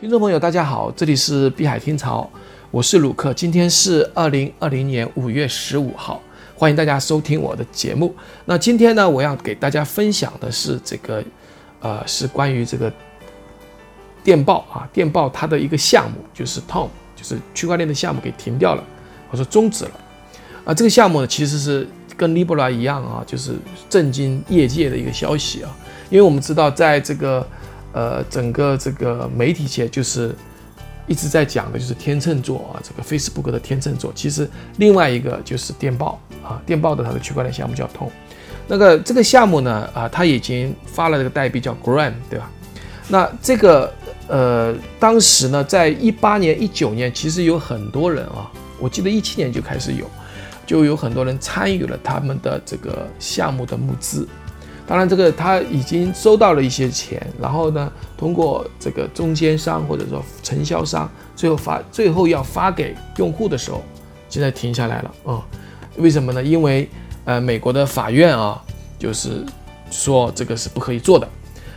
听众朋友，大家好，这里是碧海听潮，我是鲁克。今天是二零二零年五月十五号，欢迎大家收听我的节目。那今天呢，我要给大家分享的是这个，呃，是关于这个电报啊，电报它的一个项目，就是 Tom，就是区块链的项目给停掉了，或者说终止了。啊，这个项目呢，其实是跟 Libra 一样啊，就是震惊业界的一个消息啊，因为我们知道在这个。呃，整个这个媒体界就是一直在讲的，就是天秤座啊，这个 Facebook 的天秤座。其实另外一个就是电报啊，电报的它的区块链项目叫通。那个这个项目呢，啊，它已经发了这个代币叫 Gram，对吧？那这个呃，当时呢，在一八年、一九年，其实有很多人啊，我记得一七年就开始有，就有很多人参与了他们的这个项目的募资。当然，这个他已经收到了一些钱，然后呢，通过这个中间商或者说承销商，最后发最后要发给用户的时候，现在停下来了啊？为什么呢？因为呃，美国的法院啊，就是说这个是不可以做的。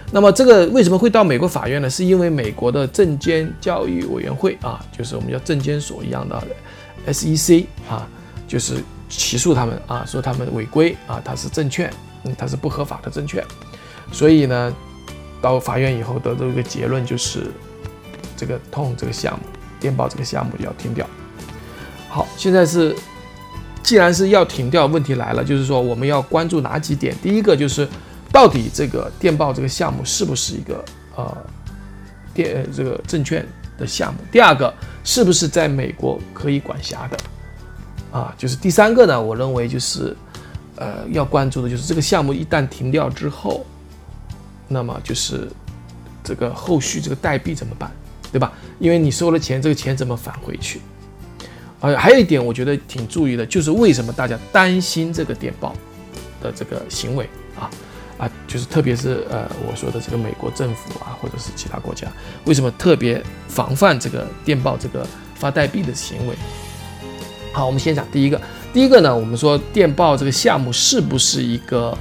那么这个为什么会到美国法院呢？是因为美国的证监教育委员会啊，就是我们叫证监所一样的 SEC 啊，就是起诉他们啊，说他们违规啊，它是证券。嗯，它是不合法的证券，所以呢，到法院以后得出一个结论，就是这个通这个项目，电报这个项目要停掉。好，现在是既然是要停掉，问题来了，就是说我们要关注哪几点？第一个就是到底这个电报这个项目是不是一个呃电这个证券的项目？第二个是不是在美国可以管辖的？啊，就是第三个呢？我认为就是。呃，要关注的就是这个项目一旦停掉之后，那么就是这个后续这个代币怎么办，对吧？因为你收了钱，这个钱怎么返回去？呃，还有一点我觉得挺注意的，就是为什么大家担心这个电报的这个行为啊啊，就是特别是呃我说的这个美国政府啊，或者是其他国家，为什么特别防范这个电报这个发代币的行为？好，我们先讲第一个。第一个呢，我们说电报这个项目是不是一个，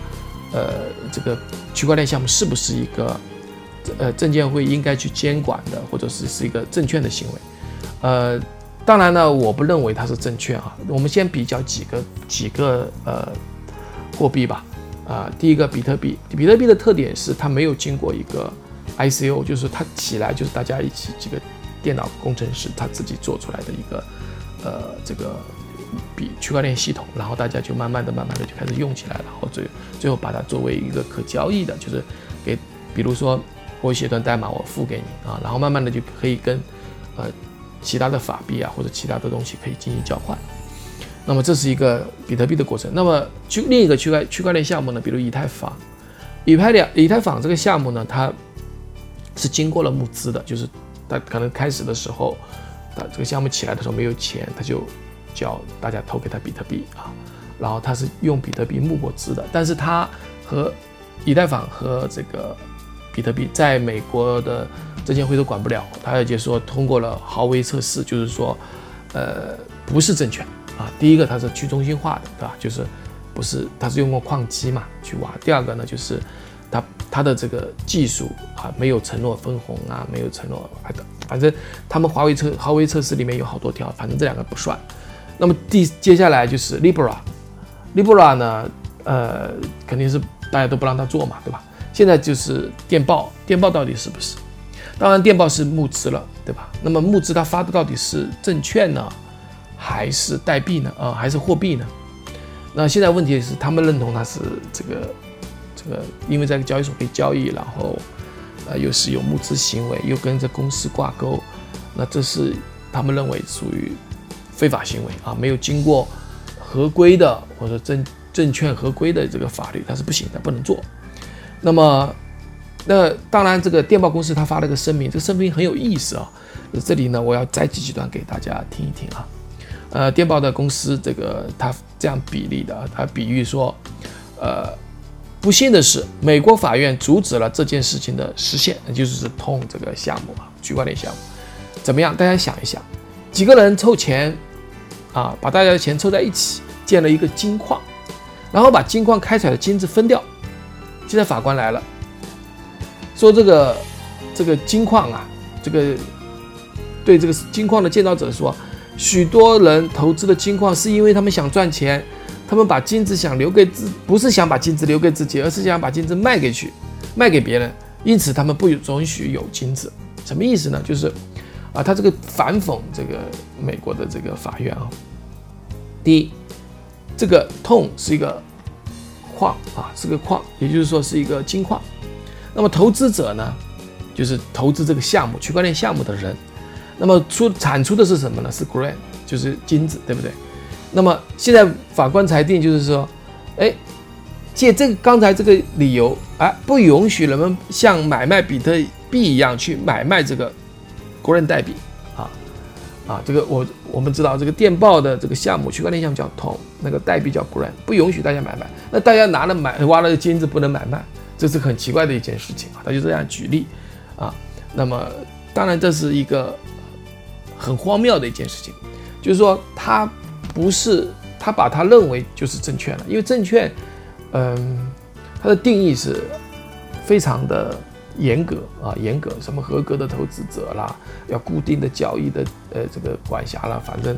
呃，这个区块链项目是不是一个，呃，证监会应该去监管的，或者是是一个证券的行为？呃，当然呢，我不认为它是证券啊。我们先比较几个几个呃货币吧。啊，第一个比特币，比特币的特点是它没有经过一个 ICO，就是它起来就是大家一起几个电脑工程师他自己做出来的一个，呃，这个。比区块链系统，然后大家就慢慢的、慢慢的就开始用起来了，然后最最后把它作为一个可交易的，就是给，比如说我写段代码，我付给你啊，然后慢慢的就可以跟呃其他的法币啊或者其他的东西可以进行交换。那么这是一个比特币的过程。那么去另一个区块区块链项目呢，比如以太坊，以太链以太坊这个项目呢，它是经过了募资的，就是它可能开始的时候，这个项目起来的时候没有钱，他就。叫大家投给他比特币啊，然后他是用比特币募过资的，但是他和以太坊和这个比特币在美国的证监会都管不了，他也就说通过了豪威测试，就是说，呃，不是证券啊。第一个它是去中心化的，对吧？就是不是它是用过矿机嘛去挖。第二个呢，就是它它的这个技术啊没有承诺分红啊，没有承诺啊的，反正他们华为测华为测试里面有好多条，反正这两个不算。那么第接下来就是 Libra，Libra 呢，呃，肯定是大家都不让他做嘛，对吧？现在就是电报，电报到底是不是？当然电报是募资了，对吧？那么募资他发的到底是证券呢，还是代币呢？啊，还是货币呢？那现在问题是他们认同它是这个这个，因为在交易所可以交易，然后呃又是有募资行为，又跟这公司挂钩，那这是他们认为属于。非法行为啊，没有经过合规的或者证证券合规的这个法律，它是不行的，不能做。那么，那当然，这个电报公司他发了个声明，这个声明很有意思啊。这里呢，我要摘几段给大家听一听啊。呃，电报的公司这个他这样比例的，他比喻说，呃，不幸的是，美国法院阻止了这件事情的实现，那就是通这个项目啊，区块链项目怎么样？大家想一想，几个人凑钱。啊，把大家的钱凑在一起，建了一个金矿，然后把金矿开采的金子分掉。现在法官来了，说这个这个金矿啊，这个对这个金矿的建造者说，许多人投资的金矿是因为他们想赚钱，他们把金子想留给自，不是想把金子留给自己，而是想把金子卖给去，卖给别人，因此他们不允许有金子。什么意思呢？就是啊，他这个反讽这个美国的这个法院啊。第一，这个痛是一个矿啊，是个矿，也就是说是一个金矿。那么投资者呢，就是投资这个项目、区块链项目的人。那么出产出的是什么呢？是 grain，就是金子，对不对？那么现在法官裁定就是说，哎，借这个刚才这个理由，哎，不允许人们像买卖比特币一样去买卖这个 grain 代币啊啊，这个我我们知道这个电报的这个项目，区块链项目叫 Tom，那个代币叫 grain，不允许大家买卖。那大家拿了买挖了金子不能买卖。这是很奇怪的一件事情啊，他就这样举例啊。那么，当然这是一个很荒谬的一件事情，就是说他不是他把他认为就是证券了，因为证券，嗯，它的定义是非常的严格啊，严格什么合格的投资者啦，要固定的交易的呃这个管辖啦，反正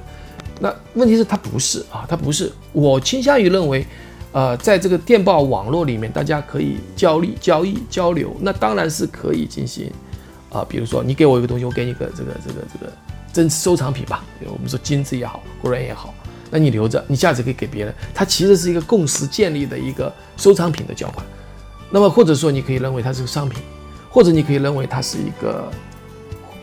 那问题是它不是啊，它不是。我倾向于认为。呃，在这个电报网络里面，大家可以交易、交易、交流，那当然是可以进行。啊，比如说你给我一个东西，我给你个这个、这个、这个珍收藏品吧，我们说金子也好，或者也好，那你留着，你下次可以给别人。它其实是一个共识建立的一个收藏品的交换。那么或者说你可以认为它是个商品，或者你可以认为它是一个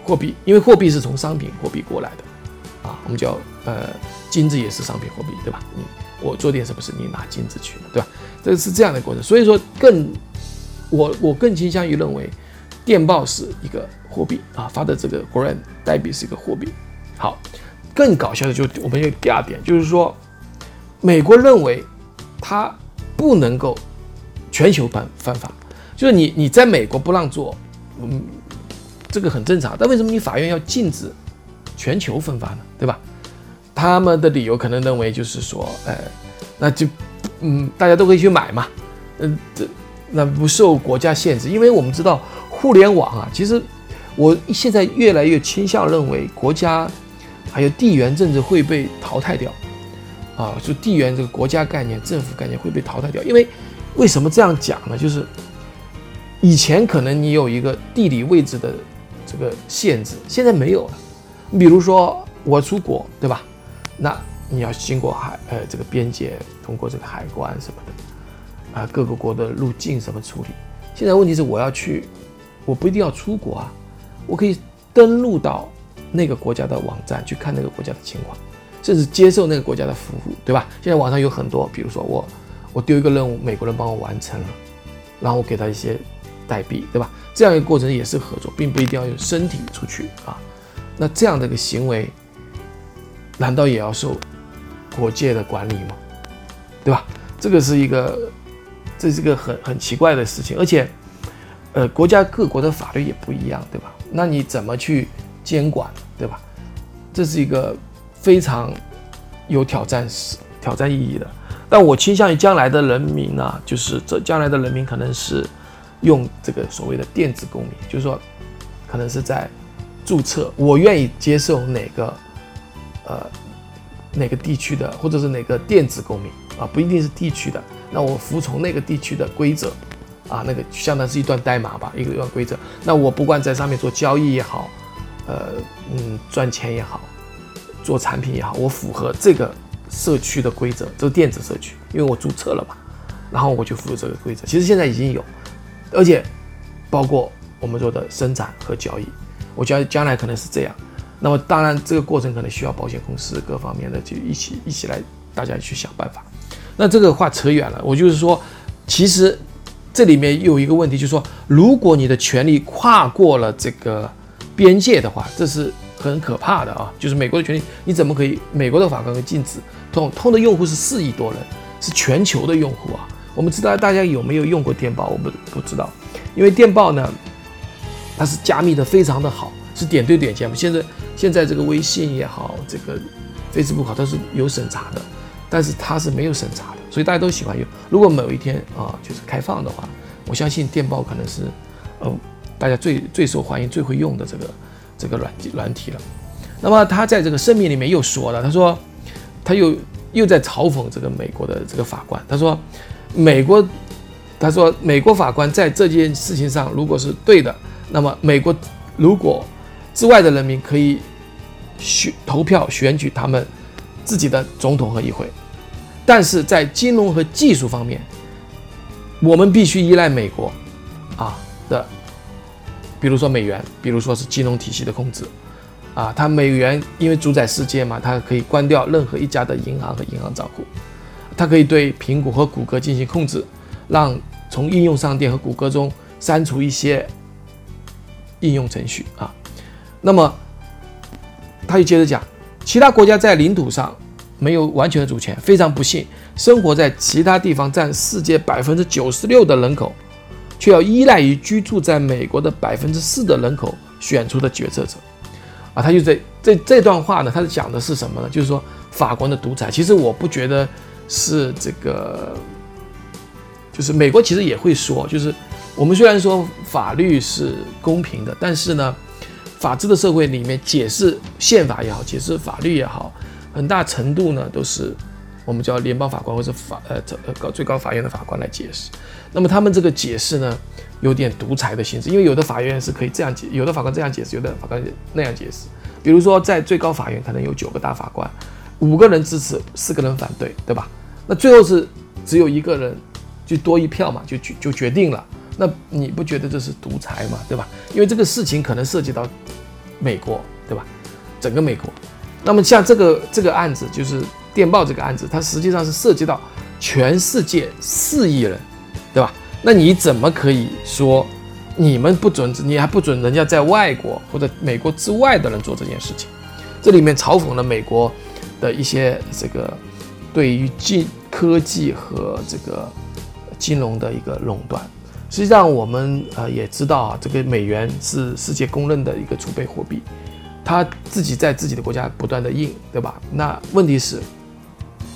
货币，因为货币是从商品货币过来的。啊，我们叫呃金子也是商品货币，对吧？你。我做点什么事，你拿金子去了，对吧？这是这样的过程，所以说更我我更倾向于认为，电报是一个货币啊，发的这个 Grand 代币是一个货币。好，更搞笑的就我们有第二点，就是说，美国认为它不能够全球犯犯法，就是你你在美国不让做，嗯，这个很正常，但为什么你法院要禁止全球分发呢？对吧？他们的理由可能认为就是说，呃，那就，嗯，大家都可以去买嘛，嗯，这那不受国家限制，因为我们知道互联网啊，其实我现在越来越倾向认为国家还有地缘政治会被淘汰掉，啊，就地缘这个国家概念、政府概念会被淘汰掉，因为为什么这样讲呢？就是以前可能你有一个地理位置的这个限制，现在没有了。你比如说我出国，对吧？那你要经过海呃这个边界，通过这个海关什么的，啊各个国的入境什么处理？现在问题是我要去，我不一定要出国啊，我可以登录到那个国家的网站去看那个国家的情况，甚至接受那个国家的服务，对吧？现在网上有很多，比如说我我丢一个任务，美国人帮我完成了，然后我给他一些代币，对吧？这样一个过程也是合作，并不一定要用身体出去啊。那这样的一个行为。难道也要受国界的管理吗？对吧？这个是一个，这是一个很很奇怪的事情，而且，呃，国家各国的法律也不一样，对吧？那你怎么去监管，对吧？这是一个非常有挑战挑战意义的。但我倾向于将来的人民呢，就是这将来的人民可能是用这个所谓的电子公民，就是说，可能是在注册，我愿意接受哪个。呃，哪个地区的，或者是哪个电子公民啊，不一定是地区的。那我服从那个地区的规则，啊，那个相当是一段代码吧，一个一段规则。那我不管在上面做交易也好，呃，嗯，赚钱也好，做产品也好，我符合这个社区的规则，这个电子社区，因为我注册了嘛，然后我就符合这个规则。其实现在已经有，而且包括我们说的生产和交易，我觉将来可能是这样。那么当然，这个过程可能需要保险公司各方面的就一起一起来，大家去想办法。那这个话扯远了，我就是说，其实这里面有一个问题，就是说，如果你的权利跨过了这个边界的话，这是很可怕的啊。就是美国的权利，你怎么可以？美国的法官会禁止通通的用户是四亿多人，是全球的用户啊。我们知道大家有没有用过电报？我们不知道，因为电报呢，它是加密的非常的好。是点对点加密，现在现在这个微信也好，这个 Facebook 好，它是有审查的，但是它是没有审查的，所以大家都喜欢用。如果某一天啊，就是开放的话，我相信电报可能是，呃，大家最最受欢迎、最会用的这个这个软软体了。那么他在这个声明里面又说了，他说他又又在嘲讽这个美国的这个法官，他说美国他说美国法官在这件事情上如果是对的，那么美国如果之外的人民可以选投票选举他们自己的总统和议会，但是在金融和技术方面，我们必须依赖美国啊的，比如说美元，比如说是金融体系的控制。啊，它美元因为主宰世界嘛，它可以关掉任何一家的银行和银行账户，它可以对苹果和谷歌进行控制，让从应用商店和谷歌中删除一些应用程序啊。那么，他又接着讲，其他国家在领土上没有完全的主权，非常不幸，生活在其他地方占世界百分之九十六的人口，却要依赖于居住在美国的百分之四的人口选出的决策者。啊，他就在这这段话呢，他是讲的是什么呢？就是说法国的独裁。其实我不觉得是这个，就是美国其实也会说，就是我们虽然说法律是公平的，但是呢，法治的社会里面解释宪法也好，解释法律也好，很大程度呢都是我们叫联邦法官或者法呃这呃高最高法院的法官来解释。那么他们这个解释呢？有点独裁的形式，因为有的法院是可以这样解，有的法官这样解释，有的法官那样解释。比如说，在最高法院可能有九个大法官，五个人支持，四个人反对，对吧？那最后是只有一个人就多一票嘛，就就就决定了。那你不觉得这是独裁嘛，对吧？因为这个事情可能涉及到美国，对吧？整个美国。那么像这个这个案子，就是电报这个案子，它实际上是涉及到全世界四亿人，对吧？那你怎么可以说你们不准，你还不准人家在外国或者美国之外的人做这件事情？这里面嘲讽了美国的一些这个对于技科技和这个金融的一个垄断。实际上，我们呃也知道啊，这个美元是世界公认的一个储备货币，它自己在自己的国家不断的印，对吧？那问题是，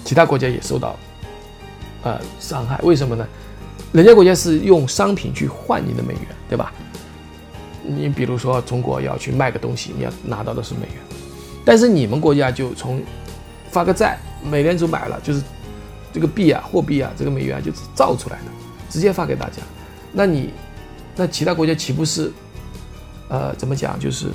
其他国家也受到呃伤害，为什么呢？人家国家是用商品去换你的美元，对吧？你比如说中国要去卖个东西，你要拿到的是美元，但是你们国家就从发个债，美联储买了，就是这个币啊，货币啊，这个美元就是造出来的，直接发给大家。那你那其他国家岂不是呃怎么讲，就是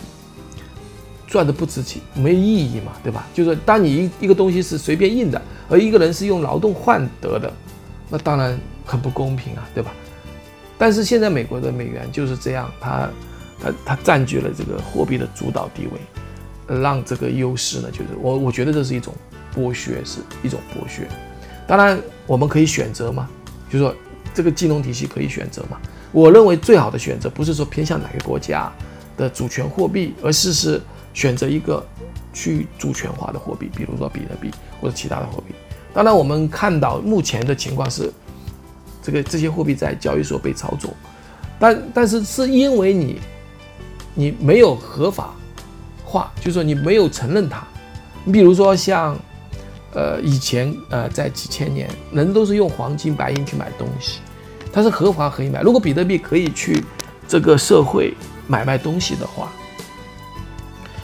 赚的不值钱，没意义嘛，对吧？就是当你一一个东西是随便印的，而一个人是用劳动换得的，那当然。很不公平啊，对吧？但是现在美国的美元就是这样，它它它占据了这个货币的主导地位，让这个优势呢，就是我我觉得这是一种剥削，是一种剥削。当然我们可以选择嘛，就是说这个金融体系可以选择嘛。我认为最好的选择不是说偏向哪个国家的主权货币，而是是选择一个去主权化的货币，比如说比特币或者其他的货币。当然我们看到目前的情况是。这个这些货币在交易所被操纵，但但是是因为你，你没有合法化，就是说你没有承认它。你比如说像，呃，以前呃，在几千年，人都是用黄金白银去买东西，它是合法可以买。如果比特币可以去这个社会买卖东西的话，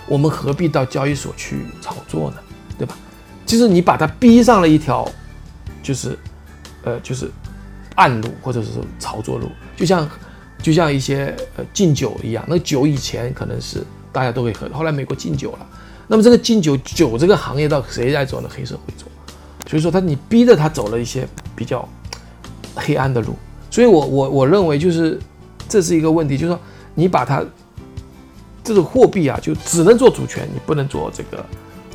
我们何必到交易所去炒作呢？对吧？就是你把它逼上了一条，就是，呃，就是。暗路或者是炒作路，就像就像一些呃禁酒一样，那酒以前可能是大家都会喝，后来美国禁酒了，那么这个禁酒酒这个行业到谁在做呢？黑社会做，所以说他你逼着他走了一些比较黑暗的路，所以我我我认为就是这是一个问题，就是说你把它这个货币啊，就只能做主权，你不能做这个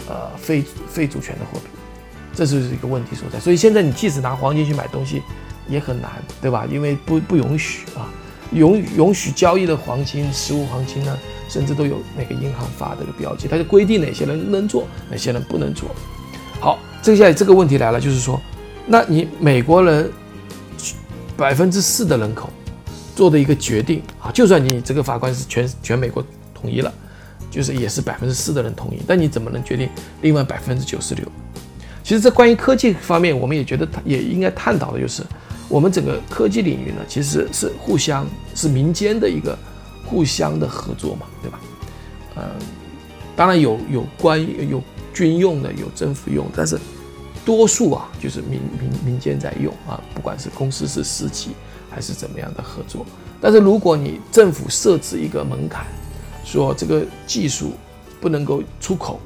呃非非主权的货币，这就是一个问题所在。所以现在你即使拿黄金去买东西。也很难，对吧？因为不不允许啊，允允许交易的黄金、实物黄金呢，甚至都有那个银行发这个标记，它就规定哪些人能做，哪些人不能做。好，这下来这个问题来了，就是说，那你美国人百分之四的人口做的一个决定啊，就算你这个法官是全全美国统一了，就是也是百分之四的人同意，但你怎么能决定另外百分之九十六？其实这关于科技方面，我们也觉得也应该探讨的就是。我们整个科技领域呢，其实是互相是民间的一个互相的合作嘛，对吧？呃，当然有有关有军用的，有政府用，但是多数啊就是民民民间在用啊，不管是公司是私企还是怎么样的合作。但是如果你政府设置一个门槛，说这个技术不能够出口，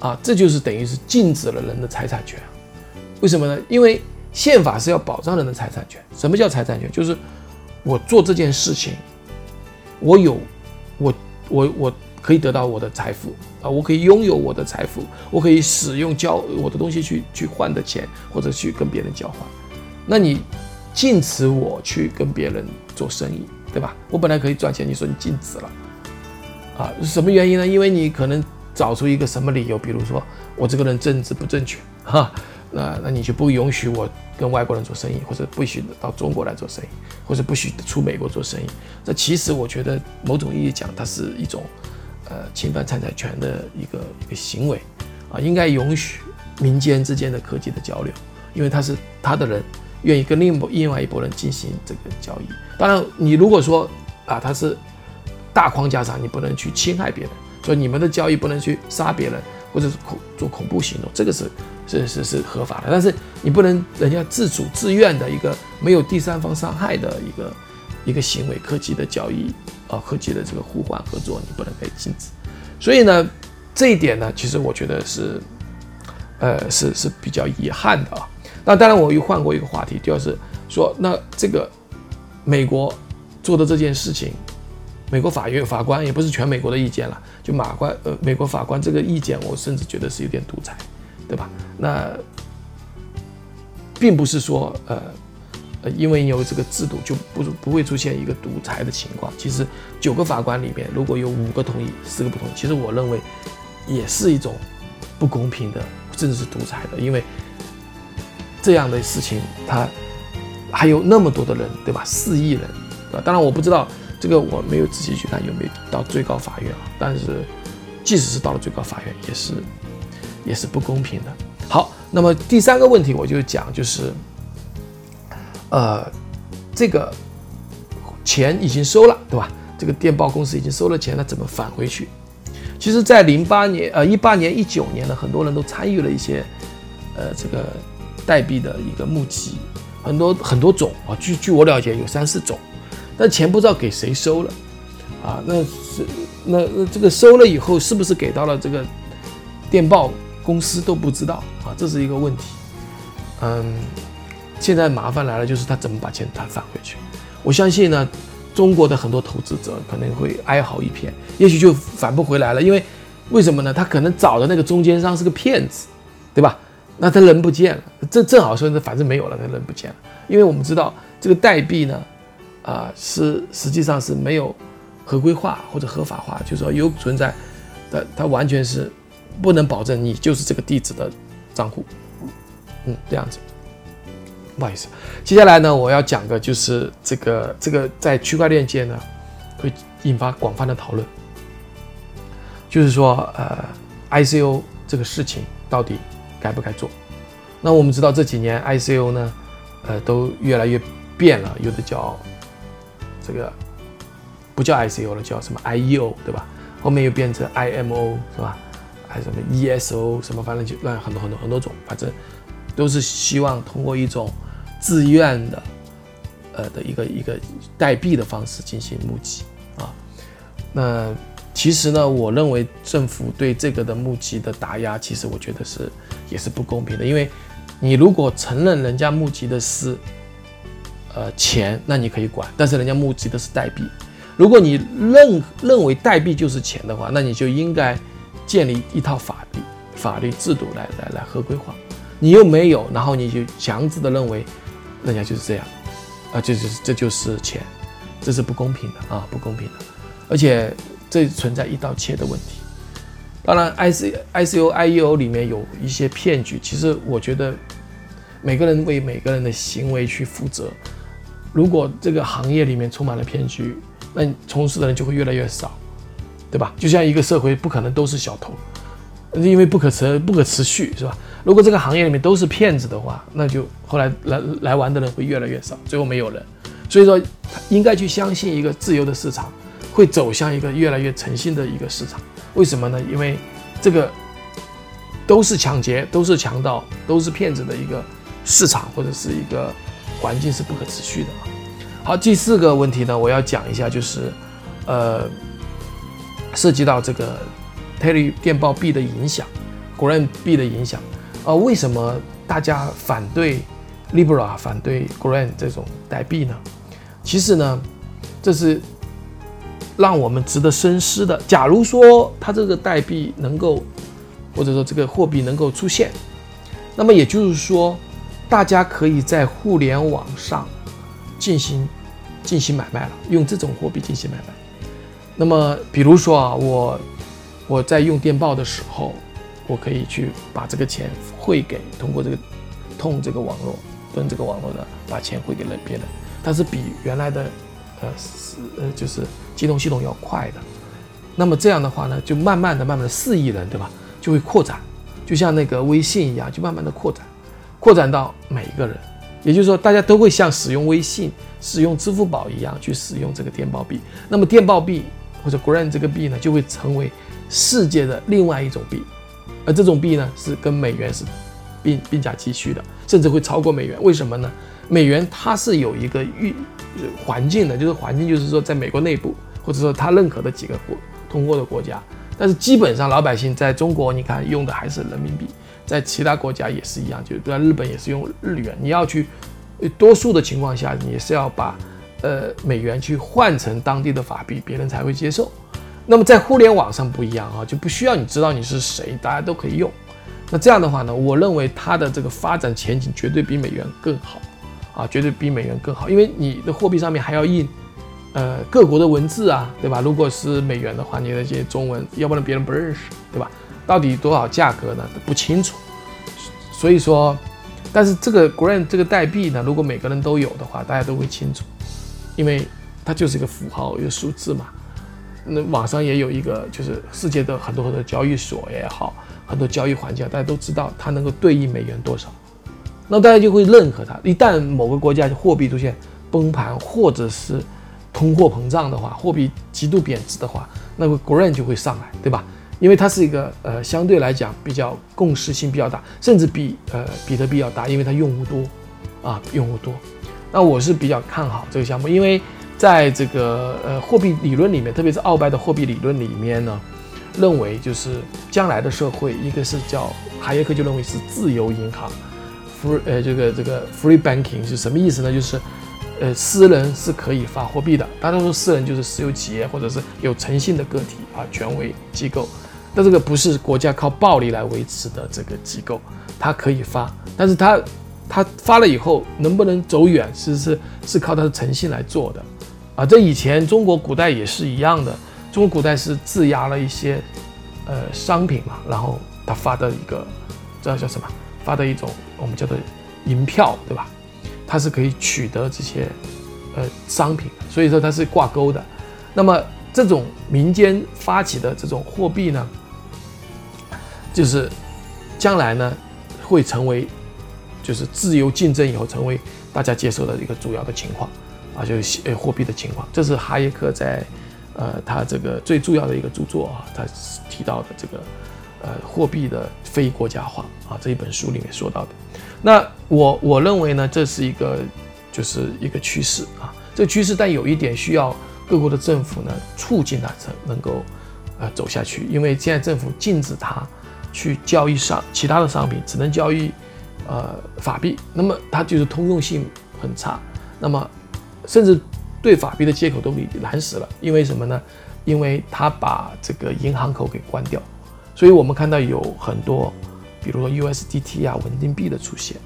啊，这就是等于是禁止了人的财产权。为什么呢？因为宪法是要保障人的财产权。什么叫财产权？就是我做这件事情，我有，我我我可以得到我的财富啊，我可以拥有我的财富，我可以使用交我的东西去去换的钱，或者去跟别人交换。那你禁止我去跟别人做生意，对吧？我本来可以赚钱，你说你禁止了，啊，什么原因呢？因为你可能找出一个什么理由，比如说我这个人政治不正确，哈。那那你就不允许我跟外国人做生意，或者不许到中国来做生意，或者不许出美国做生意。这其实我觉得某种意义讲，它是一种呃侵犯财产权的一个一个行为啊，应该允许民间之间的科技的交流，因为他是他的人愿意跟另另外一拨人进行这个交易。当然，你如果说啊，他是大框架上你不能去侵害别人，所以你们的交易不能去杀别人。或者是恐做恐怖行动，这个是是是是合法的，但是你不能人家自主自愿的一个没有第三方伤害的一个一个行为，科技的交易啊，科技的这个互换合作，你不能被禁止。所以呢，这一点呢，其实我觉得是呃是是比较遗憾的啊。那当然，我又换过一个话题，就是说，那这个美国做的这件事情。美国法院法官也不是全美国的意见了，就马官呃，美国法官这个意见，我甚至觉得是有点独裁，对吧？那并不是说呃呃，因为有这个制度就不不会出现一个独裁的情况。其实九个法官里面，如果有五个同意，四个不同意，其实我认为也是一种不公平的，甚至是独裁的，因为这样的事情，他还有那么多的人，对吧？四亿人，对吧？当然我不知道。这个我没有仔细去看有没有到最高法院啊，但是即使是到了最高法院，也是也是不公平的。好，那么第三个问题我就讲，就是呃，这个钱已经收了，对吧？这个电报公司已经收了钱，那怎么返回去？其实，在零八年、呃一八年、一九年呢，很多人都参与了一些呃这个代币的一个募集，很多很多种啊，据据我了解有三四种。那钱不知道给谁收了，啊，那是那那这个收了以后是不是给到了这个电报公司都不知道啊，这是一个问题。嗯，现在麻烦来了，就是他怎么把钱他返回去？我相信呢，中国的很多投资者可能会哀嚎一片，也许就返不回来了，因为为什么呢？他可能找的那个中间商是个骗子，对吧？那他人不见了，正正好说那反正没有了，他人不见了，因为我们知道这个代币呢。啊，是实际上是没有合规化或者合法化，就是说有存在，的，它完全是不能保证你就是这个地址的账户，嗯，这样子。不好意思，接下来呢，我要讲的就是这个这个在区块链界呢会引发广泛的讨论，就是说呃，ICO 这个事情到底该不该做？那我们知道这几年 ICO 呢，呃，都越来越变了，有的叫这个不叫 ICO 了，叫什么 IEO 对吧？后面又变成 IMO 是吧？还什么 ESO 什么，反正就乱很多很多很多种，反正都是希望通过一种自愿的呃的一个一个代币的方式进行募集啊。那其实呢，我认为政府对这个的募集的打压，其实我觉得是也是不公平的，因为你如果承认人家募集的是。呃，钱那你可以管，但是人家募集的是代币。如果你认认为代币就是钱的话，那你就应该建立一套法律法律制度来来来合规化。你又没有，然后你就强制的认为人家就是这样，啊，就是这就是钱，这是不公平的啊，不公平的。而且这存在一刀切的问题。当然，I C I C O I E O 里面有一些骗局，其实我觉得每个人为每个人的行为去负责。如果这个行业里面充满了骗局，那你从事的人就会越来越少，对吧？就像一个社会不可能都是小偷，因为不可持不可持续，是吧？如果这个行业里面都是骗子的话，那就后来来来玩的人会越来越少，最后没有人。所以说，应该去相信一个自由的市场，会走向一个越来越诚信的一个市场。为什么呢？因为这个都是抢劫、都是强盗、都是骗子的一个市场或者是一个环境是不可持续的。好，第四个问题呢，我要讲一下，就是呃，涉及到这个 Terry 电报币的影响，Gram 币的影响。呃，为什么大家反对 Libra、反对 Gram 这种代币呢？其实呢，这是让我们值得深思的。假如说它这个代币能够，或者说这个货币能够出现，那么也就是说，大家可以在互联网上进行进行买卖了，用这种货币进行买卖。那么，比如说啊，我我在用电报的时候，我可以去把这个钱汇给通过这个通这个网络跟这个网络呢，把钱汇给了别人。但是比原来的，呃，是呃，就是金融系统要快的。那么这样的话呢，就慢慢的、慢慢的，四亿人，对吧？就会扩展，就像那个微信一样，就慢慢的扩展，扩展到每一个人。也就是说，大家都会像使用微信、使用支付宝一样去使用这个电报币。那么电报币或者 Grand 这个币呢，就会成为世界的另外一种币。而这种币呢，是跟美元是并并驾齐驱的，甚至会超过美元。为什么呢？美元它是有一个预环境的，就是环境就是说，在美国内部或者说他认可的几个国通过的国家，但是基本上老百姓在中国，你看用的还是人民币，在其他国家也是一样，就比如日本也是用日元。你要去多数的情况下，你是要把呃美元去换成当地的法币，别人才会接受。那么在互联网上不一样啊，就不需要你知道你是谁，大家都可以用。那这样的话呢，我认为它的这个发展前景绝对比美元更好。啊，绝对比美元更好，因为你的货币上面还要印，呃，各国的文字啊，对吧？如果是美元的话，你那些中文，要不然别人不认识，对吧？到底多少价格呢？不清楚。所以说，但是这个 Grand 这个代币呢，如果每个人都有的话，大家都会清楚，因为它就是一个符号，一个数字嘛。那网上也有一个，就是世界的很多很多交易所也好，很多交易环境，大家都知道它能够对应美元多少。那大家就会认可它。一旦某个国家货币出现崩盘，或者是通货膨胀的话，货币极度贬值的话，那个 Gram 就会上来，对吧？因为它是一个呃相对来讲比较共识性比较大，甚至比呃比特币要大，因为它用户多啊，用户多。那我是比较看好这个项目，因为在这个呃货币理论里面，特别是奥拜的货币理论里面呢，认为就是将来的社会，一个是叫哈耶克就认为是自由银行。free 呃，这个这个 free banking 是什么意思呢？就是，呃，私人是可以发货币的。大多数私人就是私有企业或者是有诚信的个体啊，权威机构。那这个不是国家靠暴力来维持的这个机构，它可以发，但是它它发了以后能不能走远，其实是是靠它的诚信来做的。啊，这以前中国古代也是一样的，中国古代是质押了一些呃商品嘛，然后他发的一个，这叫什么？发的一种我们叫做银票，对吧？它是可以取得这些呃商品，所以说它是挂钩的。那么这种民间发起的这种货币呢，就是将来呢会成为就是自由竞争以后成为大家接受的一个主要的情况啊，就是呃货币的情况。这是哈耶克在呃他这个最重要的一个著作啊，他提到的这个。呃，货币的非国家化啊，这一本书里面说到的。那我我认为呢，这是一个就是一个趋势啊。这个趋势，但有一点需要各国的政府呢促进它才能够呃走下去。因为现在政府禁止它去交易商其他的商品，只能交易呃法币，那么它就是通用性很差。那么甚至对法币的接口都给拦死了。因为什么呢？因为它把这个银行口给关掉。所以我们看到有很多，比如说 USDT 啊，稳定币的出现，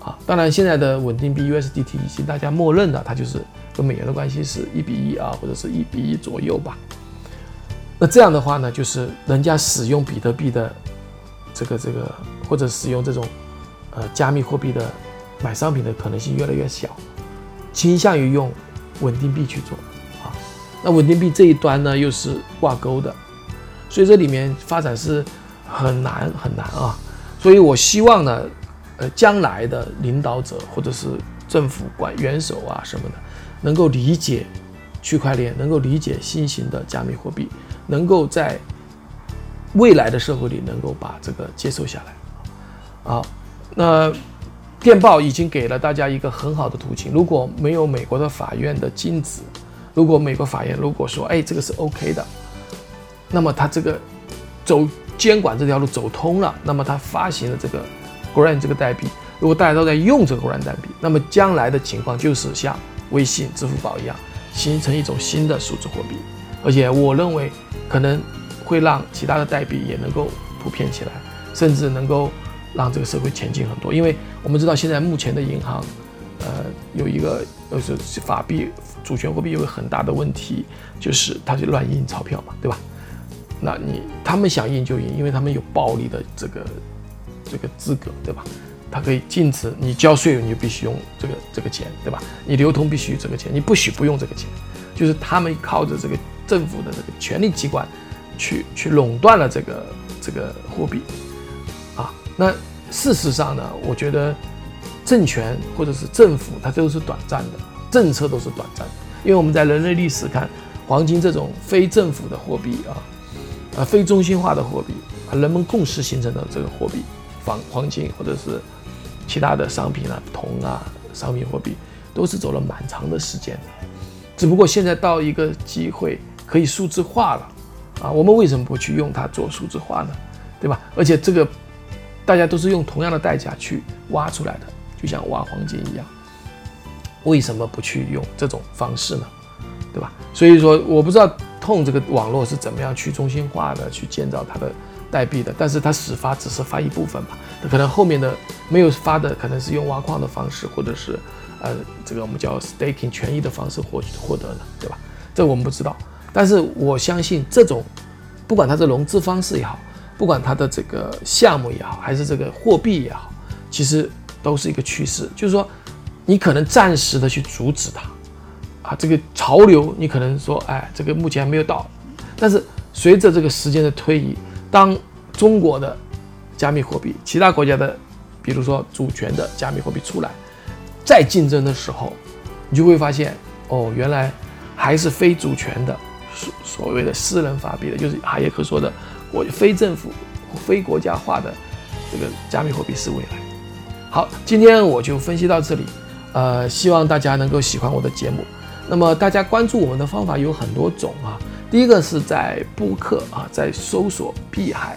啊，当然现在的稳定币 USDT 已经大家默认了，它就是跟美元的关系是一比一啊，或者是一比一左右吧。那这样的话呢，就是人家使用比特币的这个这个，或者使用这种呃加密货币的买商品的可能性越来越小，倾向于用稳定币去做啊。那稳定币这一端呢，又是挂钩的。所以这里面发展是很难很难啊，所以我希望呢，呃，将来的领导者或者是政府管元首啊什么的，能够理解区块链，能够理解新型的加密货币，能够在未来的社会里能够把这个接受下来。啊，那电报已经给了大家一个很好的途径。如果没有美国的法院的禁止，如果美国法院如果说，哎，这个是 OK 的，那么它这个走监管这条路走通了，那么它发行的这个 Grand 这个代币，如果大家都在用这个 Grand 代币，那么将来的情况就是像微信、支付宝一样，形成一种新的数字货币。而且我认为可能会让其他的代币也能够普遍起来，甚至能够让这个社会前进很多。因为我们知道现在目前的银行，呃，有一个呃是法币主权货币有个很大的问题，就是它就乱印钞票嘛，对吧？那你他们想印就印，因为他们有暴力的这个这个资格，对吧？它可以禁止你交税，你就必须用这个这个钱，对吧？你流通必须这个钱，你不许不用这个钱，就是他们靠着这个政府的这个权力机关。去去垄断了这个这个货币，啊，那事实上呢，我觉得政权或者是政府它都是短暂的，政策都是短暂的，因为我们在人类历史看，黄金这种非政府的货币啊，啊非中心化的货币啊，人们共识形成的这个货币，黄黄金或者是其他的商品啊，铜啊，商品货币都是走了蛮长的时间，只不过现在到一个机会可以数字化了。啊，我们为什么不去用它做数字化呢？对吧？而且这个大家都是用同样的代价去挖出来的，就像挖黄金一样，为什么不去用这种方式呢？对吧？所以说，我不知道痛这个网络是怎么样去中心化的去建造它的代币的，但是它始发只是发一部分吧，可能后面的没有发的，可能是用挖矿的方式，或者是呃这个我们叫 staking 权益的方式获获得的，对吧？这我们不知道。但是我相信这种，不管它的融资方式也好，不管它的这个项目也好，还是这个货币也好，其实都是一个趋势。就是说，你可能暂时的去阻止它，啊，这个潮流你可能说，哎，这个目前还没有到。但是随着这个时间的推移，当中国的加密货币、其他国家的，比如说主权的加密货币出来，再竞争的时候，你就会发现，哦，原来还是非主权的。所所谓的私人法币的，就是哈耶克说的，国非政府、非国家化的这个加密货币是未来。好，今天我就分析到这里，呃，希望大家能够喜欢我的节目。那么大家关注我们的方法有很多种啊，第一个是在播客啊，在搜索“碧海”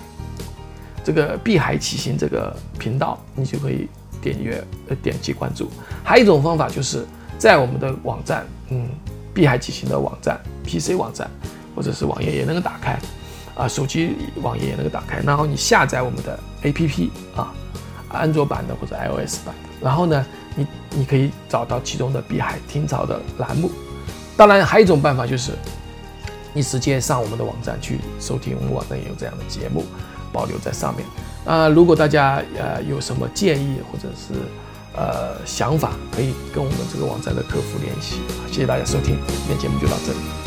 这个“碧海骑行”这个频道，你就可以点阅呃点击关注。还有一种方法就是在我们的网站，嗯。碧海骑行的网站、PC 网站或者是网页也能够打开，啊，手机网页也能够打开。然后你下载我们的 APP 啊，安卓版的或者 iOS 版。然后呢，你你可以找到其中的碧海听潮的栏目。当然，还有一种办法就是，你直接上我们的网站去收听，我们网站也有这样的节目保留在上面。啊，如果大家呃有什么建议或者是。呃，想法可以跟我们这个网站的客服联系。谢谢大家收听，今天节目就到这里。